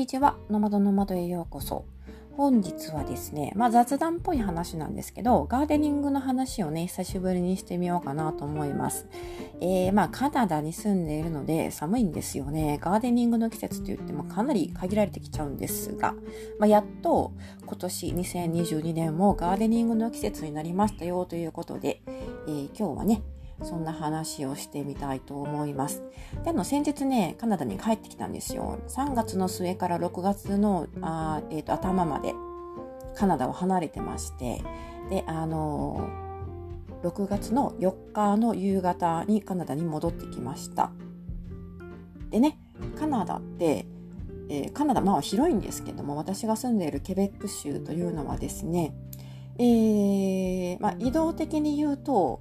にちは。ノマドノマドへようこそ。本日はですね、まあ雑談っぽい話なんですけど、ガーデニングの話をね、久しぶりにしてみようかなと思います。えー、まあカナダに住んでいるので寒いんですよね。ガーデニングの季節と言ってもかなり限られてきちゃうんですが、まあ、やっと今年2022年もガーデニングの季節になりましたよということで、えー、今日はね、そんな話をしてみたいと思います。で、あの、先日ね、カナダに帰ってきたんですよ。3月の末から6月の、あえーと、頭までカナダを離れてまして、で、あのー、6月の4日の夕方にカナダに戻ってきました。でね、カナダって、えー、カナダ、まあ広いんですけども、私が住んでいるケベック州というのはですね、えー、まあ、移動的に言うと、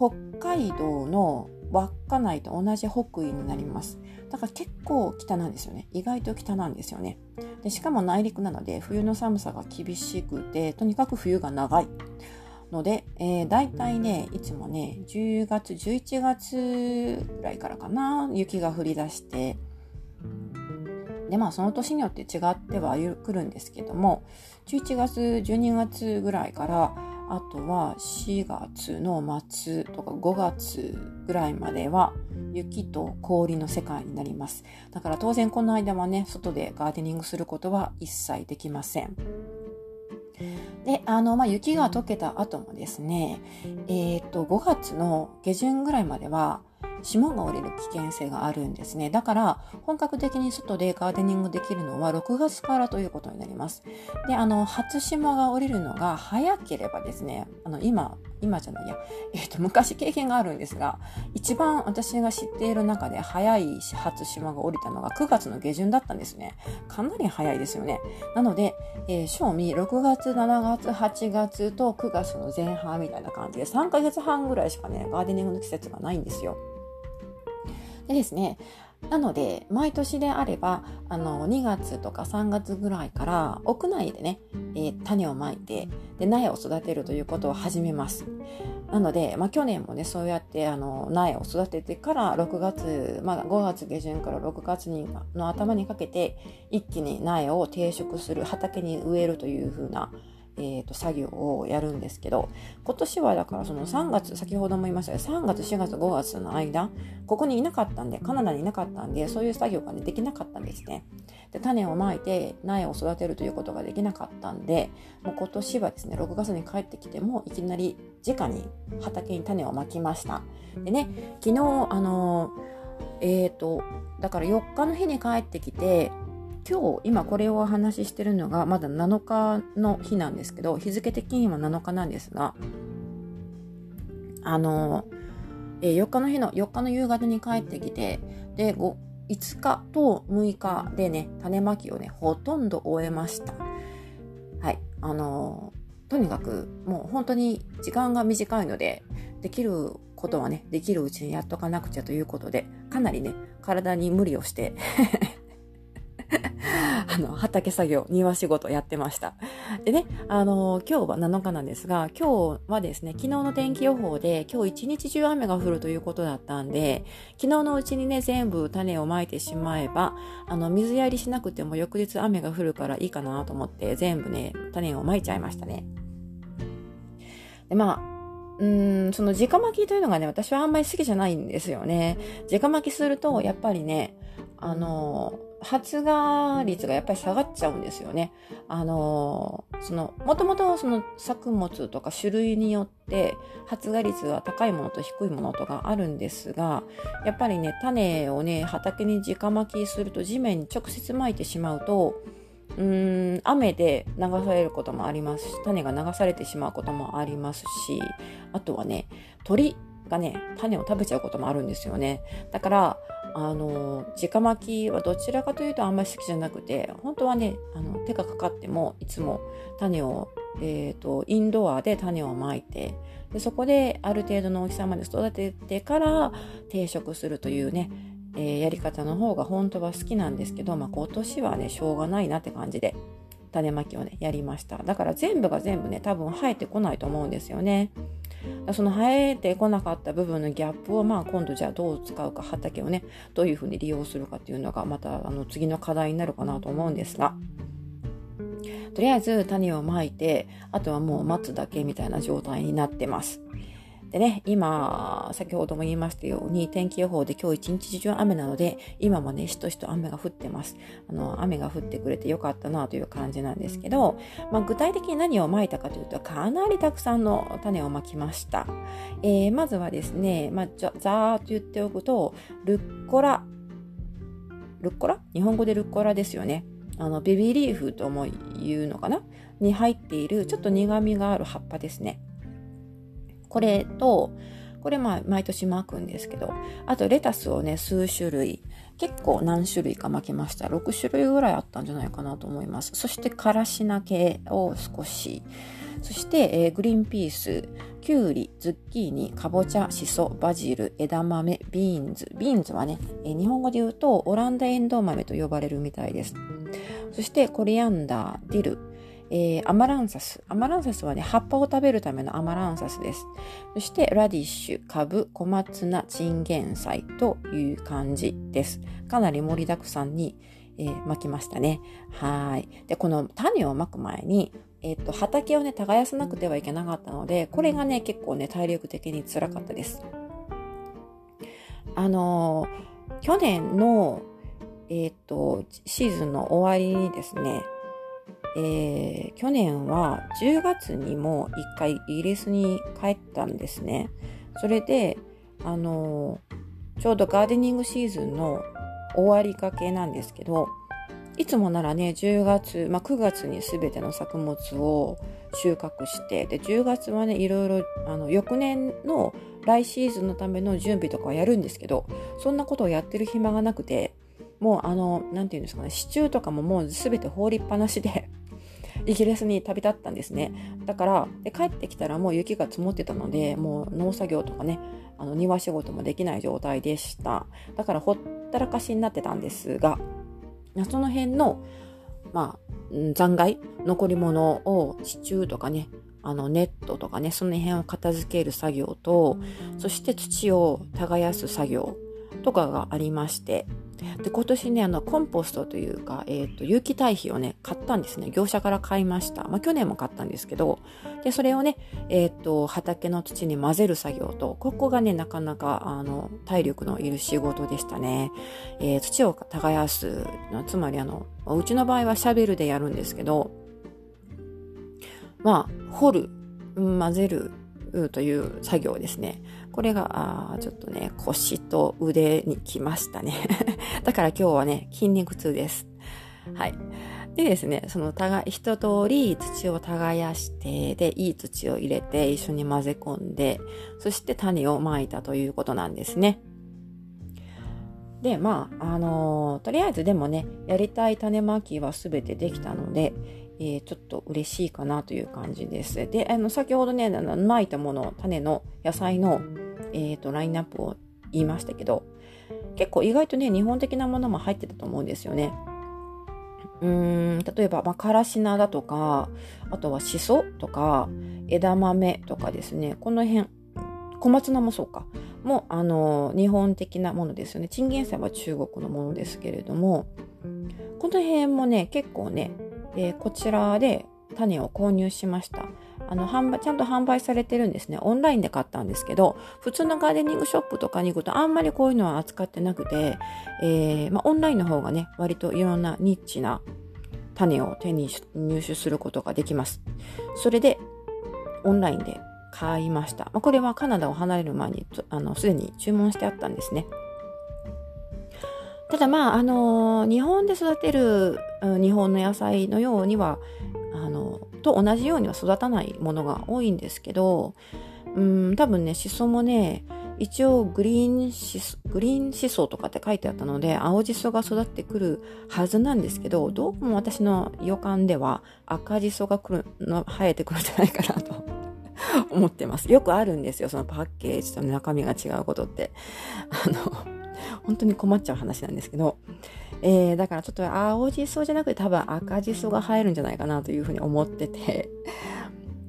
北海道の稚内と同じ北緯になります。だから結構北なんですよね。意外と北なんですよね。でしかも内陸なので冬の寒さが厳しくて、とにかく冬が長い。ので、えー、大体ね、いつもね、10月、11月ぐらいからかな、雪が降り出して、で、まあその年によって違ってはくるんですけども、11月、12月ぐらいから、あとは4月の末とか5月ぐらいまでは雪と氷の世界になります。だから当然この間はね、外でガーデニングすることは一切できません。で、あの、まあ、雪が溶けた後もですね、えっ、と、5月の下旬ぐらいまでは、霜が降りる危険性があるんですね。だから、本格的に外でガーデニングできるのは6月からということになります。で、あの、初霜が降りるのが早ければですね、あの、今、今じゃないや、えっ、ー、と、昔経験があるんですが、一番私が知っている中で早い初霜が降りたのが9月の下旬だったんですね。かなり早いですよね。なので、えー、賞味6月、7月、8月と9月の前半みたいな感じで3ヶ月半ぐらいしかね、ガーデニングの季節がないんですよ。でですね、なので、毎年であれば、あの、2月とか3月ぐらいから、屋内でね、えー、種をまいて、で、苗を育てるということを始めます。なので、まあ、去年もね、そうやって、あの、苗を育ててから、6月、まあ、5月下旬から6月の頭にかけて、一気に苗を定食する、畑に植えるというふうな、えーと、作業をやるんですけど今年はだからその3月先ほども言いましたけど3月4月5月の間ここにいなかったんでカナダにいなかったんでそういう作業が、ね、できなかったんですね。で種をまいて苗を育てるということができなかったんでもう今年はですね6月に帰ってきてもいきなり直に畑に種をまきました。でね昨日あのえっ、ー、とだから4日の日に帰ってきて今日今これをお話ししてるのがまだ7日の日なんですけど日付的には7日なんですがあの、えー、4日の日の4日の夕方に帰ってきてで5 5日と6日でね種まきをねほとんど終えました。はい。あのとにかくもう本当に時間が短いのでできることはねできるうちにやっとかなくちゃということでかなりね体に無理をしての、畑作業、庭仕事やってました。でね、あの、今日は7日なんですが、今日はですね、昨日の天気予報で、今日一日中雨が降るということだったんで、昨日のうちにね、全部種をまいてしまえば、あの、水やりしなくても翌日雨が降るからいいかなと思って、全部ね、種をまいちゃいましたね。で、まあ、うーん、その直巻きというのがね、私はあんまり好きじゃないんですよね。直巻きすると、やっぱりね、あの、発芽率がやっぱり下がっちゃうんですよね。あのその、もともとその作物とか種類によって発芽率は高いものと低いものとかあるんですが、やっぱりね、種をね、畑に直巻きすると地面に直接巻いてしまうと、うーん、雨で流されることもありますし、種が流されてしまうこともありますし、あとはね、鳥がね、種を食べちゃうこともあるんですよね。だから、あの、直巻きはどちらかというとあんまり好きじゃなくて、本当はね、あの手がかかってもいつも種を、え、ー、と、インドアで種をまいて、でそこである程度の大きさまで育ててから定食するというね、えー、やり方の方が本当は好きなんですけど、まあ、今年はね、しょうがないなって感じで、種まきをね、やりました。だから全部が全部ね、多分生えてこないと思うんですよね。その生えてこなかった部分のギャップを、まあ、今度じゃあどう使うか畑をねどういうふうに利用するかっていうのがまたあの次の課題になるかなと思うんですが。とりあえず種をまいて、あとはもう待つだけみたいな状態になってます。でね、今、先ほども言いましたように、天気予報で今日一日中雨なので、今もね、しとしと雨が降ってます。あの、雨が降ってくれてよかったなという感じなんですけど、まあ、具体的に何をまいたかというと、かなりたくさんの種をまきました。えー、まずはですね、まあ、ざーっと言っておくと、ルッコラ、ルッコラ？日本語でルッコラですよね。あの、ベビーリーフとも言うのかな？に入っている、ちょっと苦味がある葉っぱですね。これと、これまあ毎年まくんですけど、あとレタスをね、数種類、結構何種類かまきました。6種類ぐらいあったんじゃないかなと思います。そしてからし菜系を少し、そして、えー、グリーンピース、きゅうり、ズッキーニ、かぼちゃ、しそ、バジル、枝豆、 beans。beans はね、えー、日本語で言うとオランダエンドウ豆と呼ばれるみたいです。そしてコリアンダー、ディル、えー、アマランサス。アマランサスはね、葉っぱを食べるためのアマランサスです。そして、ラディッシュ、カブ、小松菜、チンゲン菜という感じです。かなり盛りだくさんに、えー、巻きましたね。はい。で、この種を巻く前に、えっ、ー、と、畑をね、耕さなくてはいけなかったので、これがね、結構ね、体力的に辛かったです。あの、去年の、えっ、と、シーズンの終わりにですね、えー、去年は10月にも1回イギリスに帰ったんですね。それで、あのー、ちょうどガーデニングシーズンの終わりかけなんですけど、いつもならね、10月、まあ、9月に全ての作物を収穫して、で、10月はね、いろいろ、あの、翌年の来シーズンのための準備とかはやるんですけど、そんなことをやってる暇がなくて、もうあの、なんていうんですかね、支柱とかももう全て放りっぱなしでイギリスに旅立ったんですね。だから、で帰ってきたらもう雪が積もってたので、もう農作業とかね、あの庭仕事もできない状態でした。だからほったらかしになってたんですが、その辺の、まあ、残骸、残り物を支柱とかね、あのネットとかね、その辺を片付ける作業と、そして土を耕す作業とかがありまして、で今年ねあのコンポストというか、えーと、有機堆肥をね買ったんですね。業者から買いました、まあ、去年も買ったんですけどでそれをね、えーと、畑の土に混ぜる作業とここがねなかなかあの体力のいる仕事でしたね、えー、土を耕すつまりあのうちの場合はシャベルでやるんですけどまあ掘る混ぜるうという作業ですね。これが、あちょっとね、腰と腕に来ましたね。だから今日はね、筋肉痛です。はい。でですね、その、たが、一通り土を耕して、で、いい土を入れて一緒に混ぜ込んで、そして種をまいたということなんですね。で、まあ、あのー、とりあえずでもね、やりたい種まきはすべてできたので、えー、ちょっと嬉しいかなという感じです。で、あの、先ほどね、まいたもの、種の野菜の、えっ、ー、と、ラインナップを言いましたけど、結構意外とね、日本的なものも入ってたと思うんですよね。うーん、例えば、まあ、からし菜だとか、あとはしそとか、枝豆とかですね、この辺、小松菜もそうか。もあの日本的なものですよね。チンゲン菜は中国のものですけれども、この辺もね、結構ね、えー、こちらで種を購入しました。あの、販売、ちゃんと販売されてるんですね。オンラインで買ったんですけど、普通のガーデニングショップとかに行くとあんまりこういうのは扱ってなくて、えー、ま、オンラインの方がね、割といろんなニッチな種を手に入手することができます。それで、オンラインで買いました。ま、これはカナダを離れる前に、あの、すでに注文してあったんですね。ただまあ、あの、日本で育てる、日本の野菜のようには、あの、と同じようには育たないものが多いんですけど、うん、多分ね、シソもね、一応グリーンシソ、グリーンシソとかって書いてあったので、青じそが育ってくるはずなんですけど、どうも私の予感では赤じそが来るの、生えてくるんじゃないかなと 思ってます。よくあるんですよ、そのパッケージと中身が違うことって。あの、本当に困っちゃう話なんですけど、えー、だからちょっと青じそじゃなくて多分赤じそが入るんじゃないかなというふうに思ってて、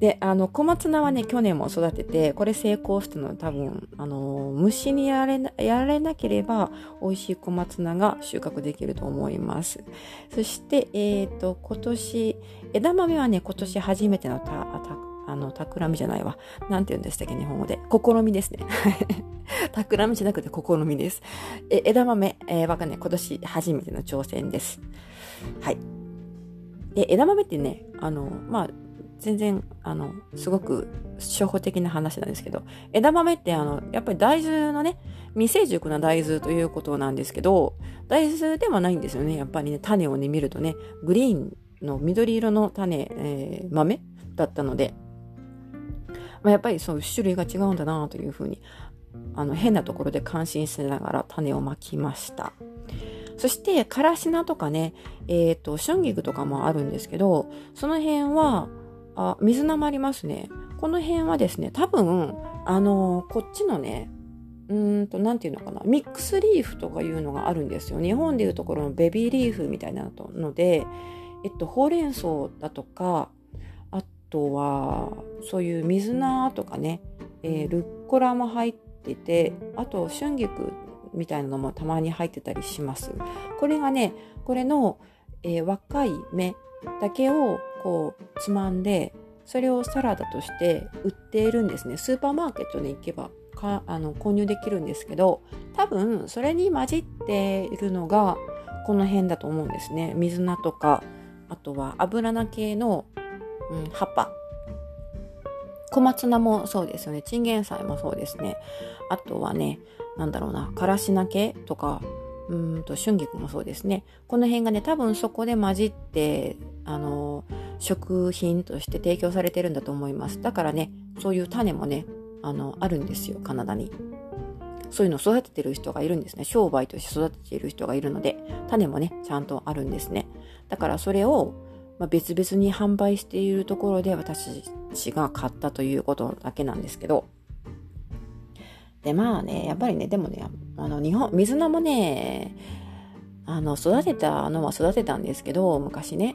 で、あの、小松菜はね、去年も育てて、これ成功したのは多分、あの、虫にやられやられなければ、美味しい小松菜が収穫できると思います。そして、えっ、ー、と、今年、枝豆はね、今年初めてのた、た、あの、企みじゃないわ。なんて言うんでしたっけ、日本語で。試みですね。企みじゃなくて試みです。え、枝豆、えー、わかんない。今年初めての挑戦です。はい。で、枝豆ってね、あの、まあ、全然、あの、すごく初歩的な話なんですけど、枝豆ってあの、やっぱり大豆のね、未成熟な大豆ということなんですけど、大豆ではないんですよね。やっぱりね、種をね、見るとね、グリーンの緑色の種、えー、豆だったので、まあ、やっぱりそう種類が違うんだなというふうに、あの、変なところで感心しながら種をまきました。そして、からし菜とかね、えっ、ー、と、春菊とかもあるんですけど、その辺は、あ、水菜もありますね。この辺はですね、多分、あのー、こっちのね、うんと、なんていうのかな、ミックスリーフとかいうのがあるんですよ。日本でいうところのベビーリーフみたいなので、えっと、ほうれん草だとか、とは、そういう水菜とかね、えー、ルッコラも入ってて、あと、春菊みたいなのもたまに入ってたりします。これがね、これの、えー、若い芽だけをこうつまんでそれをサラダとして売っているんですね。スーパーマーケットに行けばかあの購入できるんですけど多分それに混じっているのがこの辺だと思うんですね。水菜とかあとは油菜系の、うん、葉っぱ小松菜もそうですよねチンゲン菜もそうですねあとはねなんだろうなからし菜系とかうんと春菊もそうですねこの辺がね多分そこで混じってあの食品として提供されてるんだと思います。だからね、そういう種もね、あの、あるんですよ、カナダに。そういうのを育ててる人がいるんですね。商売として育てている人がいるので、種もね、ちゃんとあるんですね。だからそれを、まあ、別々に販売しているところで私が買ったということだけなんですけど、で、まあね、やっぱりね、でもね、あの、日本、水菜もね、あの、育てたのは育てたんですけど、昔ね、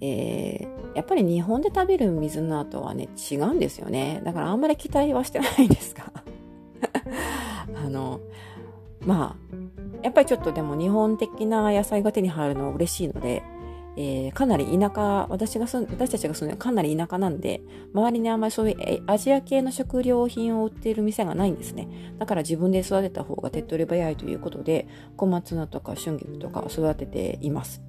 えー、やっぱり日本で食べる水菜とはね、違うんですよね。だからあんまり期待はしてないんですが。あの、まあ、やっぱりちょっとでも日本的な野菜が手に入るのは嬉しいので、えー、かなり田舎、私が住、私たちが住んでるかなり田舎なんで、周りにあんまりそういうアジア系の食料品を売っている店がないんですね。だから自分で育てた方が手っ取り早いということで、小松菜とか春菊とか育てています。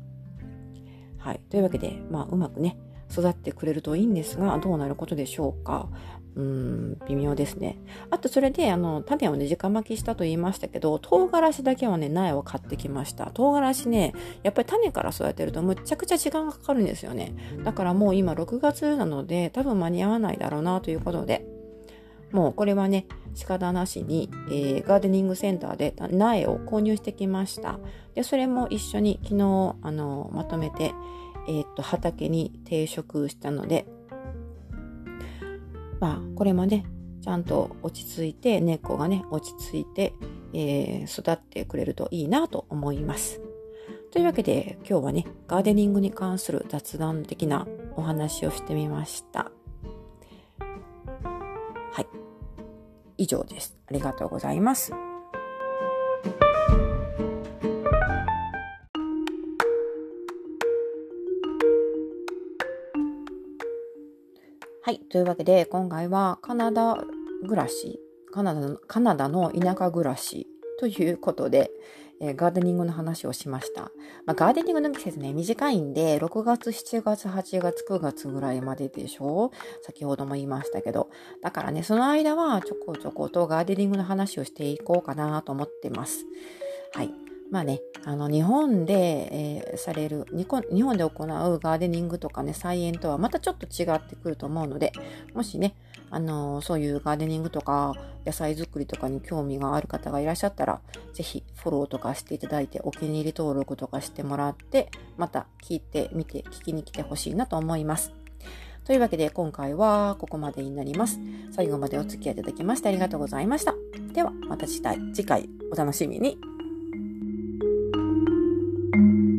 はい。というわけで、まあ、うまくね、育ってくれるといいんですが、どうなることでしょうか。うん、微妙ですね。あと、それで、あの、種をね、直巻きしたと言いましたけど、唐辛子だけはね、苗を買ってきました。唐辛子ね、やっぱり種から育てるとむちゃくちゃ時間がかかるんですよね。だからもう今6月なので、多分間に合わないだろうなということで、もうこれはね、仕方なしに、えー、ガーデニングセンターで苗を購入してきました。で、それも一緒に昨日、あの、まとめて、えー、っと、畑に定食したので、まあ、これもね、ちゃんと落ち着いて、根っこがね、落ち着いて、えー、育ってくれるといいなと思います。というわけで、今日はね、ガーデニングに関する雑談的なお話をしてみました。はい。以上です。ありがとうございます。はい。というわけで、今回はカナダ暮らし、カナダのカナダの田舎暮らしということで、えー、ガーデニングの話をしました。まあ、ガーデニングの季節ね、短いんで、6月、7月、8月、9月ぐらいまででしょ？う先ほども言いましたけど。だからね、その間はちょこちょことガーデニングの話をしていこうかなと思ってます。はい。まあね、あの、日本で、えー、される日本、日本で行うガーデニングとかね、菜園とはまたちょっと違ってくると思うので、もしね、あのー、そういうガーデニングとか、野菜作りとかに興味がある方がいらっしゃったら、ぜひフォローとかしていただいて、お気に入り登録とかしてもらって、また聞いてみて、聞きに来てほしいなと思います。というわけで今回はここまでになります。最後までお付き合いいただきましてありがとうございました。ではまた次回お楽しみに。Thank you.